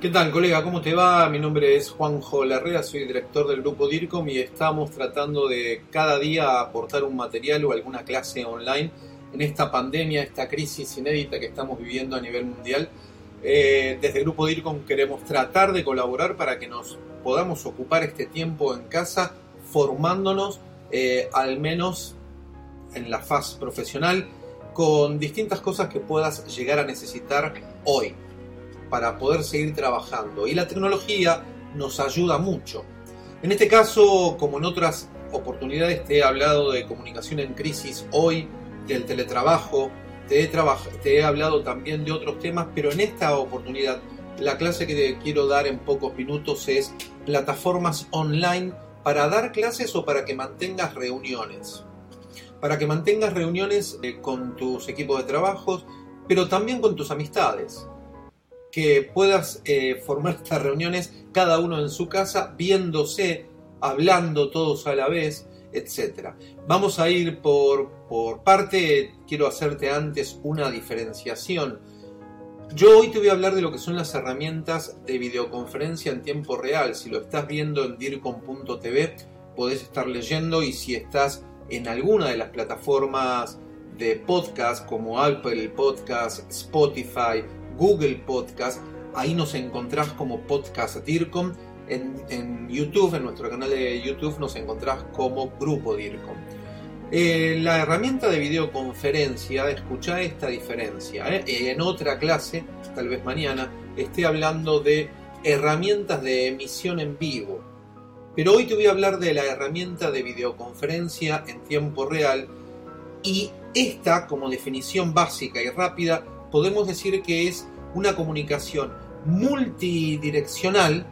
¿Qué tal, colega? ¿Cómo te va? Mi nombre es Juanjo Larrea, soy director del grupo DIRCOM y estamos tratando de cada día aportar un material o alguna clase online en esta pandemia, esta crisis inédita que estamos viviendo a nivel mundial. Eh, desde el grupo DIRCOM queremos tratar de colaborar para que nos podamos ocupar este tiempo en casa formándonos eh, al menos en la faz profesional con distintas cosas que puedas llegar a necesitar hoy para poder seguir trabajando. Y la tecnología nos ayuda mucho. En este caso, como en otras oportunidades, te he hablado de comunicación en crisis hoy, del teletrabajo, te he, hablado también de otros temas, pero en esta oportunidad la clase que te quiero dar en pocos minutos es plataformas online para dar clases o para que mantengas reuniones. Para que mantengas reuniones eh, con tus equipos de trabajo, pero también con tus amistades que puedas eh, formar estas reuniones cada uno en su casa, viéndose, hablando todos a la vez, etc. Vamos a ir por, por parte, quiero hacerte antes una diferenciación. Yo hoy te voy a hablar de lo que son las herramientas de videoconferencia en tiempo real. Si lo estás viendo en dircom.tv, podés estar leyendo y si estás en alguna de las plataformas de podcast como Apple Podcast, Spotify, Google Podcast. Ahí nos encontrás como Podcast DIRCOM. En, YouTube, en nuestro canal de YouTube, nos encontrás como Grupo DIRCOM. Eh, la herramienta de videoconferencia, escucha esta diferencia. ¿eh? En otra clase, tal vez mañana, esté hablando de herramientas de emisión en vivo. Pero hoy te voy a hablar de la herramienta de videoconferencia en tiempo real y esta, como definición básica y rápida, podemos decir que es una comunicación multidireccional,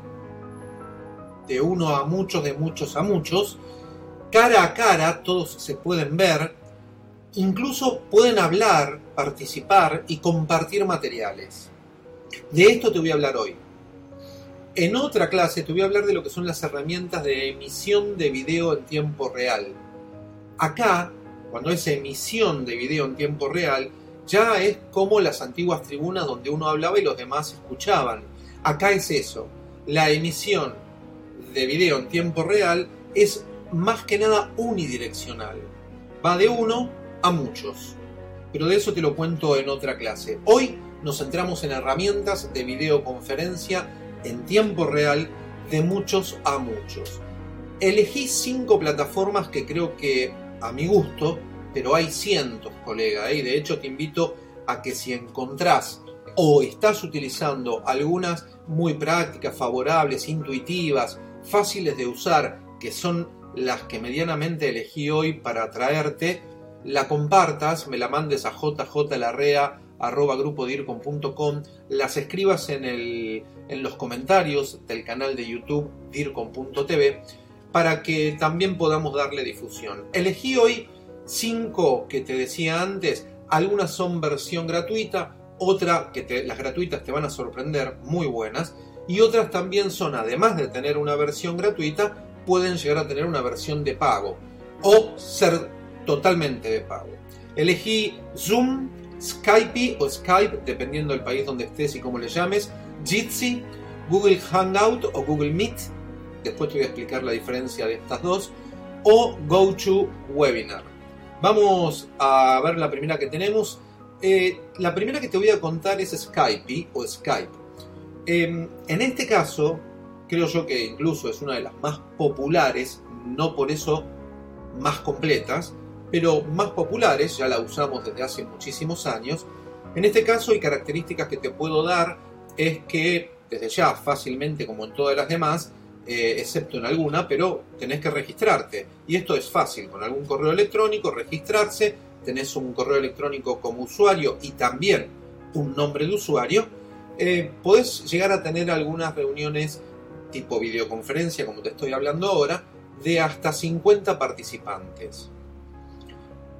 de uno a muchos, de muchos a muchos, cara a cara, todos se pueden ver, incluso pueden hablar, participar y compartir materiales. De esto te voy a hablar hoy. En otra clase te voy a hablar de lo que son las herramientas de emisión de video en tiempo real. Acá, cuando es emisión de video en tiempo real, ya es como las antiguas tribunas donde uno hablaba y los demás escuchaban. Acá es eso. La emisión de video en tiempo real es más que nada unidireccional. Va de uno a muchos. Pero de eso te lo cuento en otra clase. Hoy nos centramos en herramientas de videoconferencia en tiempo real de muchos a muchos. Elegí cinco plataformas que creo que a mi gusto pero hay cientos, colega, ¿eh? de hecho te invito a que si encontrás o estás utilizando algunas muy prácticas, favorables, intuitivas, fáciles de usar, que son las que medianamente elegí hoy para traerte, la compartas, me la mandes a jjlarrea.com, las escribas en, el, en los comentarios del canal de YouTube dircom.tv para que también podamos darle difusión. Elegí hoy Cinco que te decía antes, algunas son versión gratuita, otra que las gratuitas te van a sorprender, muy buenas, y otras también son, además de tener una versión gratuita, pueden llegar a tener una versión de pago o ser totalmente de pago. Elegí Zoom, Skype o Skype, dependiendo del país donde estés y cómo le llames, Jitsi, Google Hangout o Google Meet, después te voy a explicar la diferencia de estas dos, o GoToWebinar. Vamos a ver la primera que tenemos. Eh, la primera que te voy a contar es Skype o Skype. Em, en este caso, creo yo que incluso es una de las más populares, no por eso más completas, pero más populares, ya la usamos desde hace muchísimos años. En este caso hay características que te puedo dar, es que desde ya fácilmente como en todas las demás, eh, excepto en alguna, pero tenés que registrarte. Y esto es fácil, con algún correo electrónico, registrarse, tenés un correo electrónico como usuario y también un nombre de usuario, eh, podés llegar a tener algunas reuniones tipo videoconferencia, como te estoy hablando ahora, de hasta 50 participantes.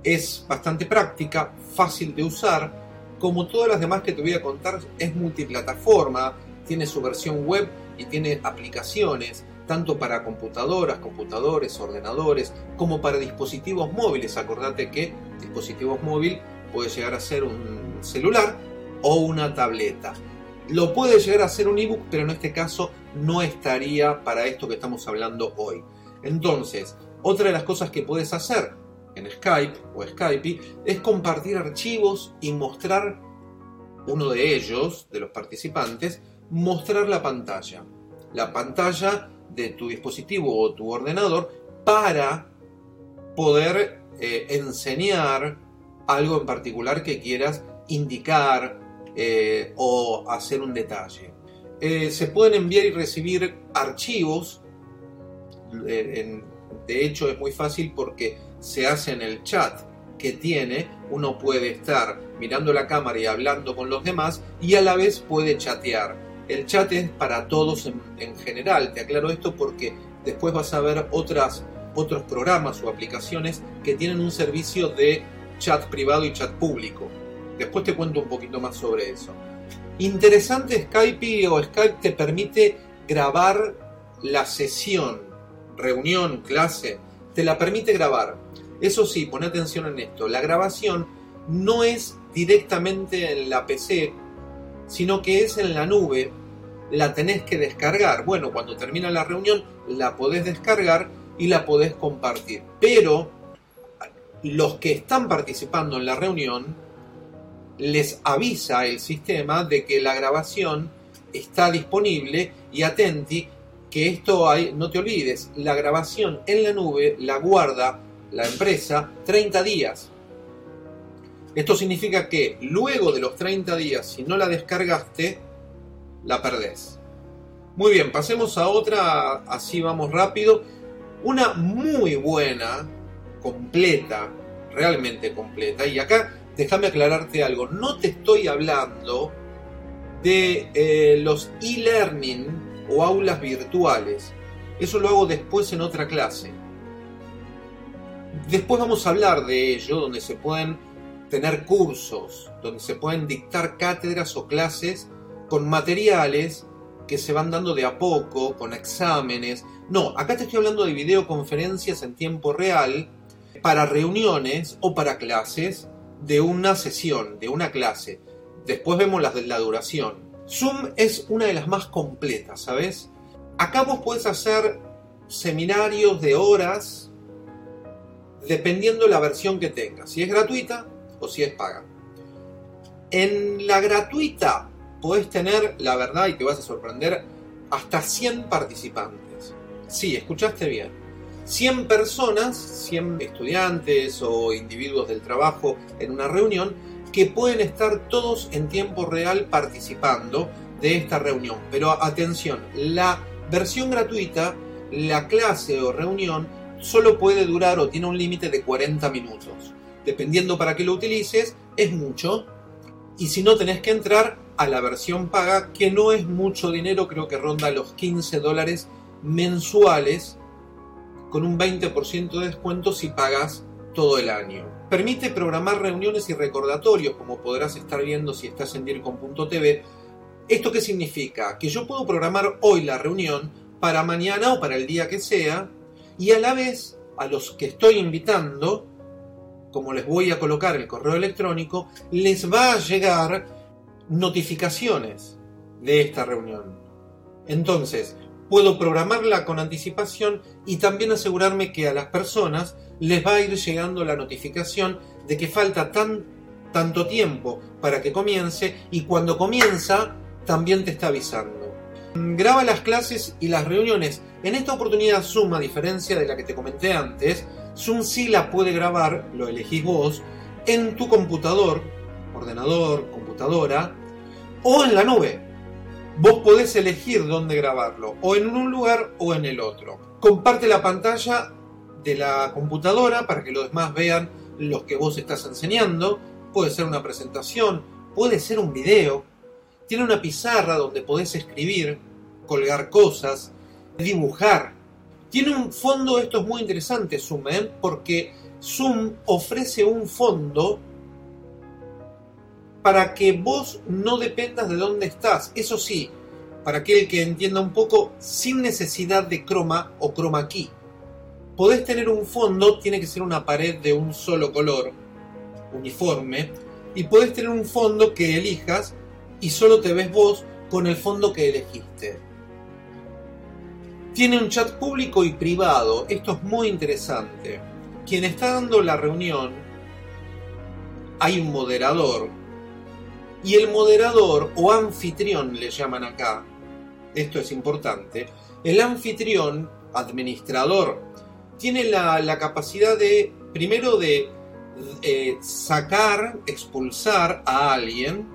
Es bastante práctica, fácil de usar, como todas las demás que te voy a contar, es multiplataforma, tiene su versión web y tiene aplicaciones tanto para computadoras, computadores, ordenadores, como para dispositivos móviles. Acordate que dispositivos móvil puede llegar a ser un celular o una tableta. Lo puede llegar a ser un ebook, pero en este caso no estaría para esto que estamos hablando hoy. Entonces, otra de las cosas que puedes hacer en Skype o Skype es compartir archivos y mostrar uno de ellos, de los participantes, mostrar la pantalla. La pantalla de tu dispositivo o tu ordenador para poder eh, enseñar algo en particular que quieras indicar eh, o hacer un detalle. Eh, se pueden enviar y recibir archivos. de hecho es muy fácil porque se hace en el chat que tiene. Uno puede estar mirando la cámara y hablando con los demás y a la vez puede chatear. El chat es para todos en, general. Te aclaro esto porque después vas a ver otros programas o aplicaciones que tienen un servicio de chat privado y chat público. Después te cuento un poquito más sobre eso. Interesante Skype o Skype te permite grabar la sesión, reunión, clase, te la permite grabar. Eso sí, pon atención en esto, la grabación no es directamente en la PC, sino que es en la nube, la tenés que descargar. Bueno, cuando termina la reunión la podés descargar y la podés compartir. Pero los que están participando en la reunión les avisa el sistema de que la grabación está disponible y atenti que esto hay, no te olvides, la grabación en la nube la guarda la empresa 30 días. Esto significa que luego de los 30 días, si no la descargaste, la perdés. Muy bien, pasemos a otra, así vamos rápido. Una muy buena, completa, realmente completa. Y acá déjame aclararte algo, no te estoy hablando de eh, los e-learning o aulas virtuales. Eso lo hago después en otra clase. Después vamos a hablar de ello, donde se pueden tener cursos, donde se pueden dictar cátedras o clases con materiales que se van dando de a poco, con exámenes. No, acá te estoy hablando de videoconferencias en tiempo real para reuniones o para clases de una sesión, de una clase. Después vemos las de la duración. Zoom es una de las más completas, ¿sabes? Acá vos puedes hacer seminarios de horas dependiendo la versión que tengas, si es gratuita o si es paga. En la gratuita podés tener, la verdad, y te vas a sorprender, hasta 100 participantes. Sí, escuchaste bien 100 personas, 100 estudiantes o individuos del trabajo en una reunión que pueden estar todos en tiempo real participando de esta reunión. Pero atención, la versión gratuita, la clase o reunión solo puede durar o tiene un límite de 40 minutos. Dependiendo para qué lo utilices, es mucho. Y si no, tenés que entrar a la versión paga, que no es mucho dinero, creo que ronda los 15 dólares mensuales con un 20% de descuento si pagas todo el año. Permite programar reuniones y recordatorios, como podrás estar viendo si estás en DIRCOM.tv. ¿Esto qué significa? Que yo puedo programar hoy la reunión para mañana o para el día que sea y a la vez a los que estoy invitando, como les voy a colocar el correo electrónico, les va a llegar notificaciones de esta reunión. Entonces, puedo programarla con anticipación y también asegurarme que a las personas les va a ir llegando la notificación de que falta tan, tanto tiempo para que comience y cuando comienza también te está avisando. Graba las clases y las reuniones. En esta oportunidad Zoom, a diferencia de la que te comenté antes, Zoom la puede grabar, lo elegís vos, en tu computador, ordenador, computadora, o en la nube vos podés elegir dónde grabarlo, o en un lugar o en el otro. Comparte la pantalla de la computadora para que los demás vean lo que vos estás enseñando. Puede ser una presentación, puede ser un video. Tiene una pizarra donde podés escribir, colgar cosas, dibujar. Tiene un fondo, esto es muy interesante, Zoom, ¿eh? porque Zoom ofrece un fondo para que vos no dependas de dónde estás. Eso sí, para aquel que entienda un poco, sin necesidad de croma o chroma key. Podés tener un fondo, tiene que ser una pared de un solo color, uniforme, y podés tener un fondo que elijas y solo te ves vos con el fondo que elegiste. Tiene un chat público y privado. Esto es muy interesante. Quien está dando la reunión, hay un moderador. Y el moderador o anfitrión le llaman acá. Esto es importante. El anfitrión, administrador, tiene la, capacidad de, primero, de eh, sacar, expulsar a alguien.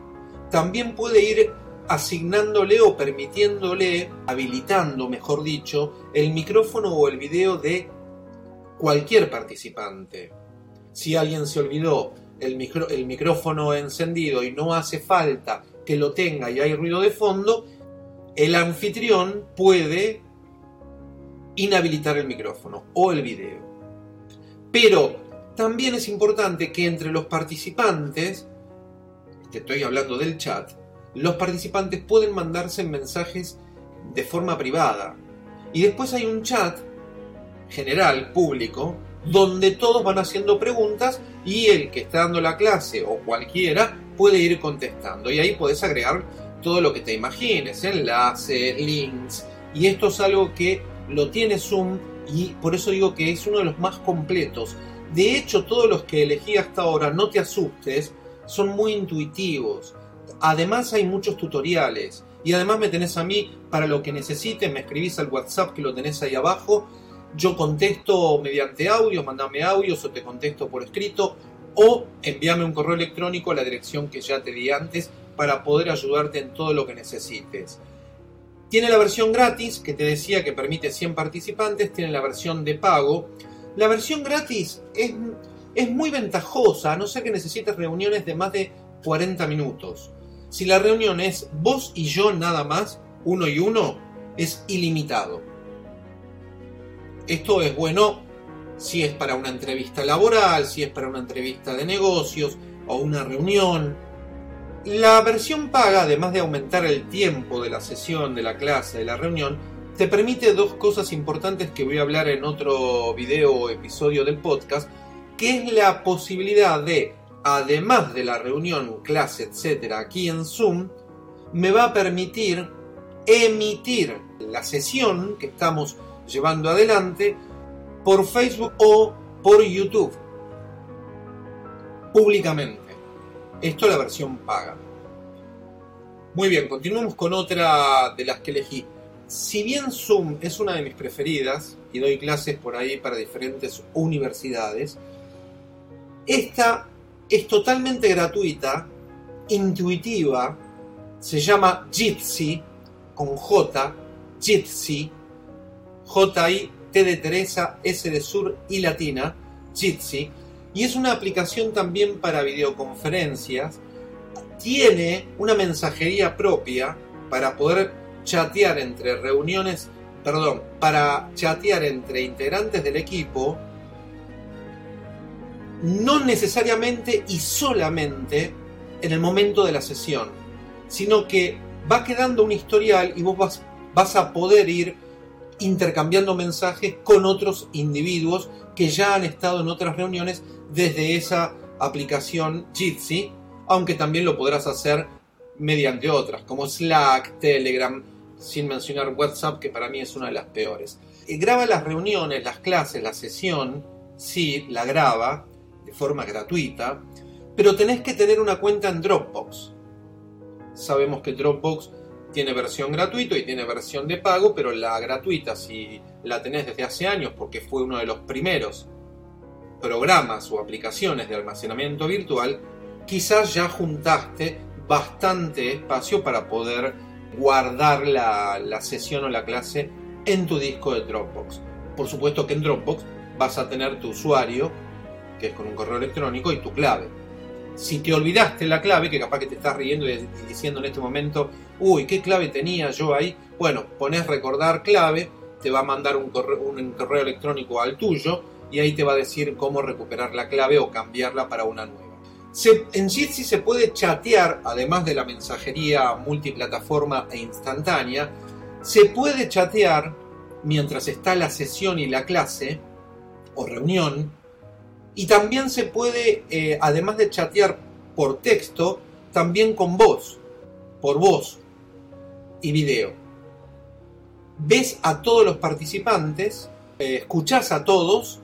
También puede ir asignándole o permitiéndole, habilitando, mejor dicho, el micrófono o el video de cualquier participante. Si alguien se olvidó el, micrófono encendido y no hace falta que lo tenga y hay ruido de fondo, el anfitrión puede inhabilitar el micrófono o el video. Pero también es importante que entre los participantes, que estoy hablando del chat, los participantes pueden mandarse mensajes de forma privada. Y después hay un chat general, público, donde todos van haciendo preguntas y el que está dando la clase o cualquiera puede ir contestando. Y ahí puedes agregar todo lo que te imagines, enlaces, links. Y esto es algo que lo tiene Zoom y por eso digo que es uno de los más completos. De hecho, todos los que elegí hasta ahora, no te asustes, son muy intuitivos. Además hay muchos tutoriales. Y además me tenés a mí para lo que necesites, me escribís al WhatsApp que lo tenés ahí abajo. Yo contesto mediante audio, mandame audios o te contesto por escrito o envíame un correo electrónico a la dirección que ya te di antes para poder ayudarte en todo lo que necesites. Tiene la versión gratis, que te decía que permite 100 participantes, tiene la versión de pago. La versión gratis es, es muy ventajosa, a no ser que necesites reuniones de más de 40 minutos. Si la reunión es vos y yo nada más, uno y uno, es ilimitado. Esto es bueno si es para una entrevista laboral, si es para una entrevista de negocios o una reunión. La versión paga, además de aumentar el tiempo de la sesión, de la clase, de la reunión, te permite dos cosas importantes que voy a hablar en otro video o episodio del podcast, que es la posibilidad de además de la reunión, clase, etcétera, aquí en Zoom, me va a permitir emitir la sesión que estamos llevando adelante por Facebook o por YouTube públicamente. Esto es la versión paga. Muy bien, continuamos con otra de las que elegí. Si bien Zoom es una de mis preferidas y doy clases por ahí para diferentes universidades, esta es totalmente gratuita, intuitiva, se llama Jitsi, con J, Jitsi, J-I, T de Teresa, S de Sur y Latina, Jitsi, y es una aplicación también para videoconferencias. Tiene una mensajería propia para poder chatear entre reuniones, perdón, para chatear entre integrantes del equipo no necesariamente y solamente en el momento de la sesión, sino que va quedando un historial y vos vas, a poder ir intercambiando mensajes con otros individuos que ya han estado en otras reuniones desde esa aplicación Jitsi, aunque también lo podrás hacer mediante otras, como Slack, Telegram, sin mencionar WhatsApp, que para mí es una de las peores. Y graba las reuniones, las clases, la sesión, sí, la graba, de forma gratuita, pero tenés que tener una cuenta en Dropbox. Sabemos que Dropbox tiene versión gratuita y tiene versión de pago, pero la gratuita, si la tenés desde hace años, porque fue uno de los primeros programas o aplicaciones de almacenamiento virtual, quizás ya juntaste bastante espacio para poder guardar la, la sesión o la clase en tu disco de Dropbox. Por supuesto que en Dropbox vas a tener tu usuario que es con un correo electrónico, y tu clave. Si te olvidaste la clave, que capaz que te estás riendo y diciendo en este momento, uy, ¿qué clave tenía yo ahí? Bueno, pones recordar clave, te va a mandar un correo, electrónico al tuyo y ahí te va a decir cómo recuperar la clave o cambiarla para una nueva. en Jitsi se puede chatear, además de la mensajería multiplataforma e instantánea, se puede chatear mientras está la sesión y la clase o reunión y también se puede, eh, además de chatear por texto, también con voz, por voz. y video. Ves a todos los participantes, eh, a todos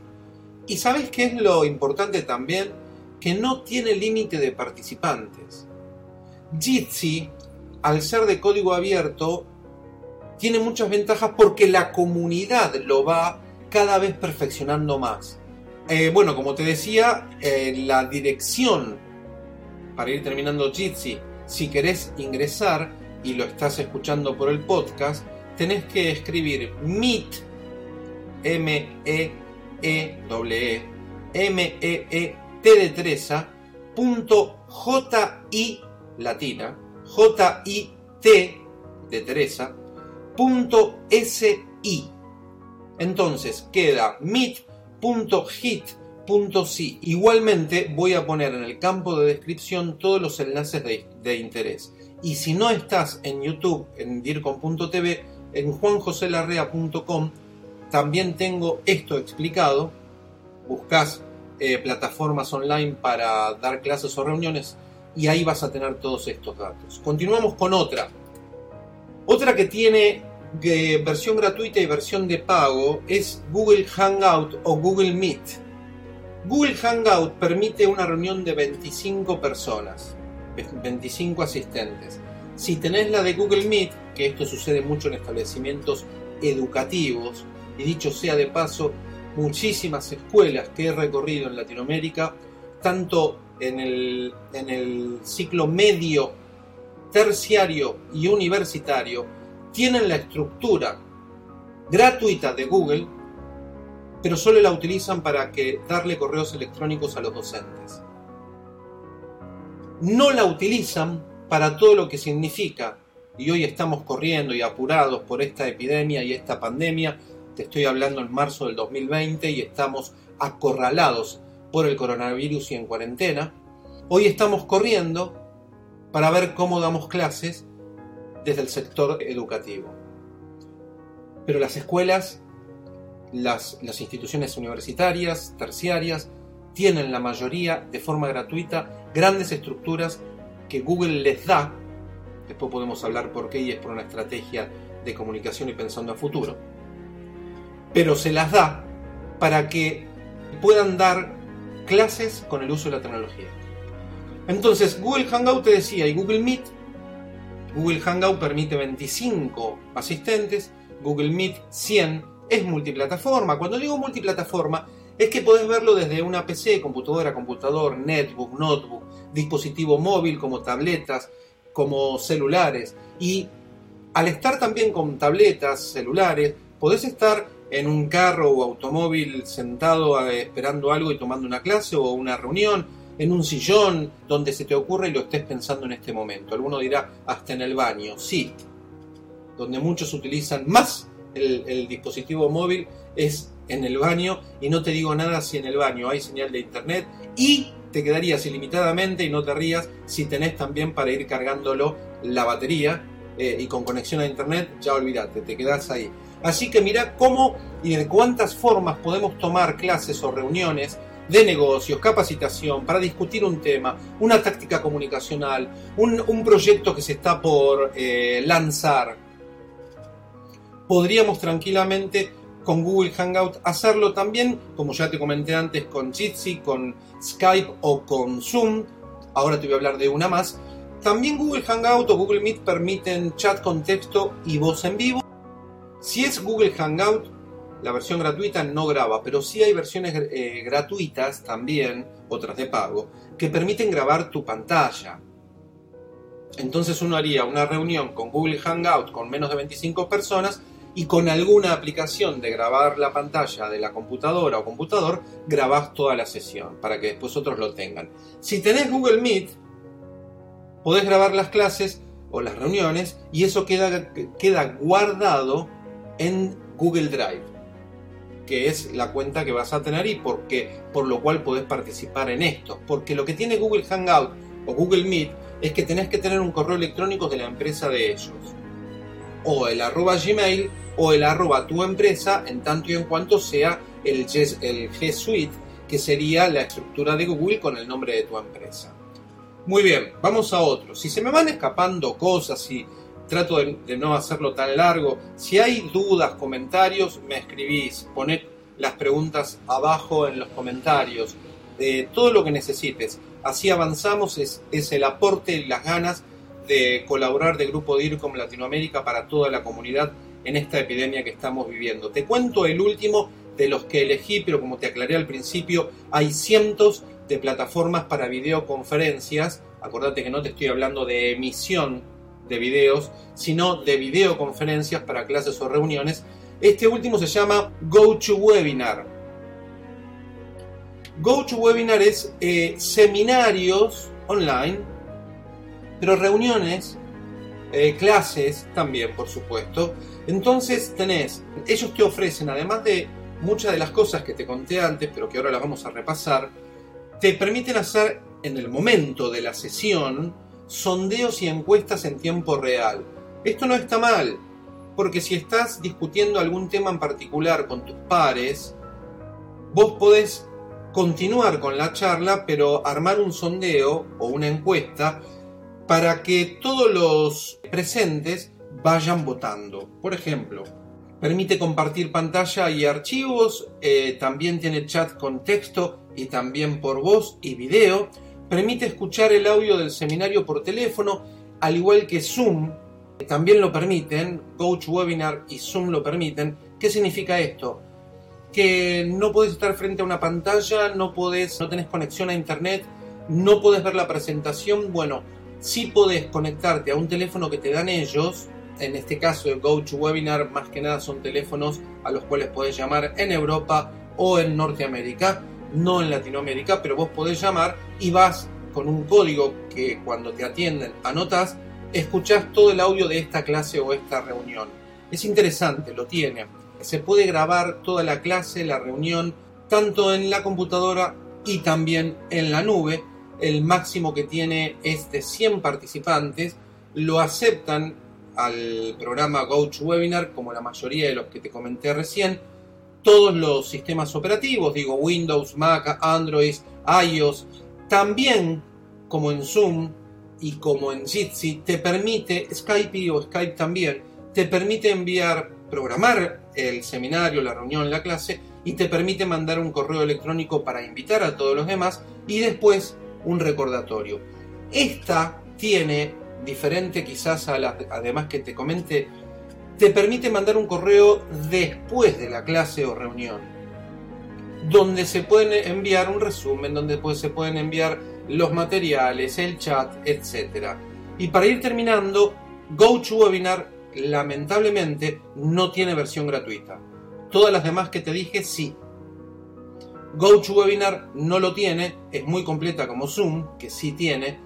y sabes qué es lo importante también, que no tiene límite de participantes. Jitsi, al ser de código abierto, tiene muchas ventajas porque la comunidad lo va cada vez perfeccionando más. Eh, bueno, como te decía, eh, la dirección para ir terminando Jitsi, si querés ingresar y lo estás escuchando por el podcast, tenés que escribir meet, m e e w e m e e t de Teresa, punto j i latina, j i t de Teresa, punto s i. Entonces queda meet.hit.si. Igualmente voy a poner en el campo de descripción todos los enlaces de, interés. Y si no estás en YouTube, en dircom.tv, en juanjoselarrea.com también tengo esto explicado. Buscas eh, plataformas online para dar clases o reuniones y ahí vas a tener todos estos datos. Continuamos con otra. Otra que tiene versión gratuita y versión de pago es Google Hangout o Google Meet. Google Hangout permite una reunión de 25 personas, 25 asistentes. Si tenés la de Google Meet, que esto sucede mucho en establecimientos educativos, y dicho sea de paso, muchísimas escuelas que he recorrido en Latinoamérica, tanto en el, en el ciclo medio, terciario y universitario, tienen la estructura gratuita de Google, pero solo la utilizan para que darle correos electrónicos a los docentes. No la utilizan para todo lo que significa, y hoy estamos corriendo y apurados por esta epidemia y esta pandemia, te estoy hablando en marzo del 2020 y estamos acorralados por el coronavirus y en cuarentena, hoy estamos corriendo para ver cómo damos clases desde el sector educativo. Pero las escuelas, las, instituciones universitarias, terciarias, tienen la mayoría de forma gratuita grandes estructuras que Google les da, después podemos hablar por qué y es por una estrategia de comunicación y pensando a futuro, pero se las da para que puedan dar clases con el uso de la tecnología. Entonces, Google Hangout te decía y Google Meet Google Hangout permite 25 asistentes, Google Meet 100, es multiplataforma. Cuando digo multiplataforma, es que podés verlo desde una PC, computadora, computador, netbook, notebook, dispositivo móvil como tabletas, como celulares. Y al estar también con tabletas, celulares, podés estar en un carro o automóvil sentado eh, esperando algo y tomando una clase o una reunión en un sillón, donde se te ocurre y lo estés pensando en este momento. Alguno dirá, hasta en el baño. Sí, donde muchos utilizan más el, dispositivo móvil es en el baño y no te digo nada si en el baño hay señal de internet y te quedarías ilimitadamente y no te rías si tenés también para ir cargándolo la batería eh, y con conexión a internet, ya olvídate, te quedás ahí. Así que mira cómo y de cuántas formas podemos tomar clases o reuniones de negocios, capacitación, para discutir un tema, una táctica comunicacional, un, proyecto que se está por eh, lanzar. Podríamos tranquilamente con Google Hangout hacerlo también, como ya te comenté antes, con Jitsi, con Skype o con Zoom. Ahora te voy a hablar de una más. También Google Hangout o Google Meet permiten chat con texto y voz en vivo. Si es Google Hangout, la versión gratuita no graba, pero sí hay versiones eh, gratuitas también, otras de pago, que permiten grabar tu pantalla. Entonces uno haría una reunión con Google Hangout con menos de 25 personas y con alguna aplicación de grabar la pantalla de la computadora o computador, grabás toda la sesión para que después otros lo tengan. Si tenés Google Meet, podés grabar las clases o las reuniones y eso queda, queda guardado en Google Drive que es la cuenta que vas a tener y por, por lo cual podés participar en esto. Porque lo que tiene Google Hangout o Google Meet es que tenés que tener un correo electrónico de la empresa de ellos. O el arroba Gmail o el arroba tu empresa en tanto y en cuanto sea el, el G Suite, que sería la estructura de Google con el nombre de tu empresa. Muy bien, vamos a otro. Si se me van escapando cosas y trato de, no hacerlo tan largo. Si hay dudas, comentarios, me escribís, poned las preguntas abajo en los comentarios, eh, todo lo que necesites. Así avanzamos, es, es el aporte y las ganas de colaborar de Grupo DIRCOM Latinoamérica para toda la comunidad en esta epidemia que estamos viviendo. Te cuento el último de los que elegí, pero como te aclaré al principio, hay cientos de plataformas para videoconferencias. Acordate que no te estoy hablando de emisión de videos, sino de videoconferencias para clases o reuniones. Este último se llama GoToWebinar. GoToWebinar es eh, seminarios online, pero reuniones, eh, clases también, por supuesto. Entonces tenés, ellos te ofrecen, además de muchas de las cosas que te conté antes, pero que ahora las vamos a repasar, te permiten hacer en el momento de la sesión sondeos y encuestas en tiempo real. Esto no está mal, porque si estás discutiendo algún tema en particular con tus pares, vos podés continuar con la charla, pero armar un sondeo o una encuesta para que todos los presentes vayan votando. Por ejemplo, permite compartir pantalla y archivos, eh, también tiene chat con texto y también por voz y video Permite escuchar el audio del seminario por teléfono, al igual que Zoom. También lo permiten, GoToWebinar y Zoom lo permiten. ¿Qué significa esto? Que no puedes estar frente a una pantalla, no podés, no tenés conexión a internet, no podés ver la presentación. Bueno, sí podés conectarte a un teléfono que te dan ellos. En este caso, el GoToWebinar más que nada son teléfonos a los cuales podés llamar en Europa o en Norteamérica no en Latinoamérica, pero vos podés llamar y vas con un código que cuando te atienden anotas, escuchás todo el audio de esta clase o esta reunión. Es interesante, lo tiene. Se puede grabar toda la clase, la reunión, tanto en la computadora y también en la nube. El máximo que tiene es de 100 participantes. Lo aceptan al programa GoToWebinar, como la mayoría de los que te comenté recién todos los sistemas operativos, digo Windows, Mac, Android, iOS, también como en Zoom y como en Jitsi, te permite, Skype o Skype también, te permite enviar, programar el seminario, la reunión, la clase y te permite mandar un correo electrónico para invitar a todos los demás y después un recordatorio. Esta tiene, diferente quizás a las además que te comenté, te permite mandar un correo después de la clase o reunión, donde se pueden enviar un resumen, donde se pueden enviar los materiales, el chat, etc. Y para ir terminando, GoToWebinar lamentablemente no tiene versión gratuita. Todas las demás que te dije sí. GoToWebinar no lo tiene, es muy completa como Zoom, que sí tiene,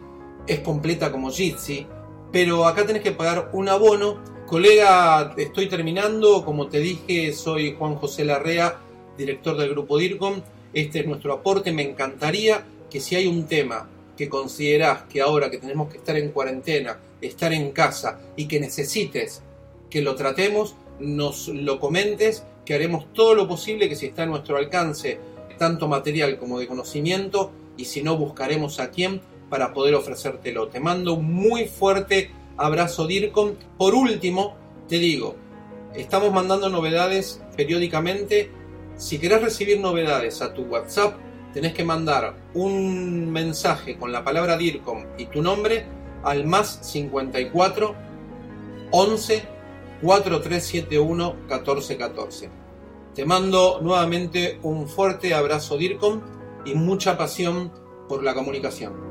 es completa como Jitsi, pero acá tenés que pagar un abono Colega, estoy terminando. Como te dije, soy Juan José Larrea, director del grupo DIRCOM. Este es nuestro aporte. Me encantaría que si hay un tema que considerás que ahora que tenemos que estar en cuarentena, estar en casa y que necesites que lo tratemos, nos lo comentes, que haremos todo lo posible que si está a nuestro alcance, tanto material como de conocimiento, y si no, buscaremos a quién para poder ofrecértelo. Te mando muy fuerte Abrazo DIRCOM. Por último, te digo, estamos mandando novedades periódicamente. Si querés recibir novedades a tu WhatsApp, tenés que mandar un mensaje con la palabra DIRCOM y tu nombre al más 54 11 4371 1414. Te mando nuevamente un fuerte abrazo DIRCOM y mucha pasión por la comunicación.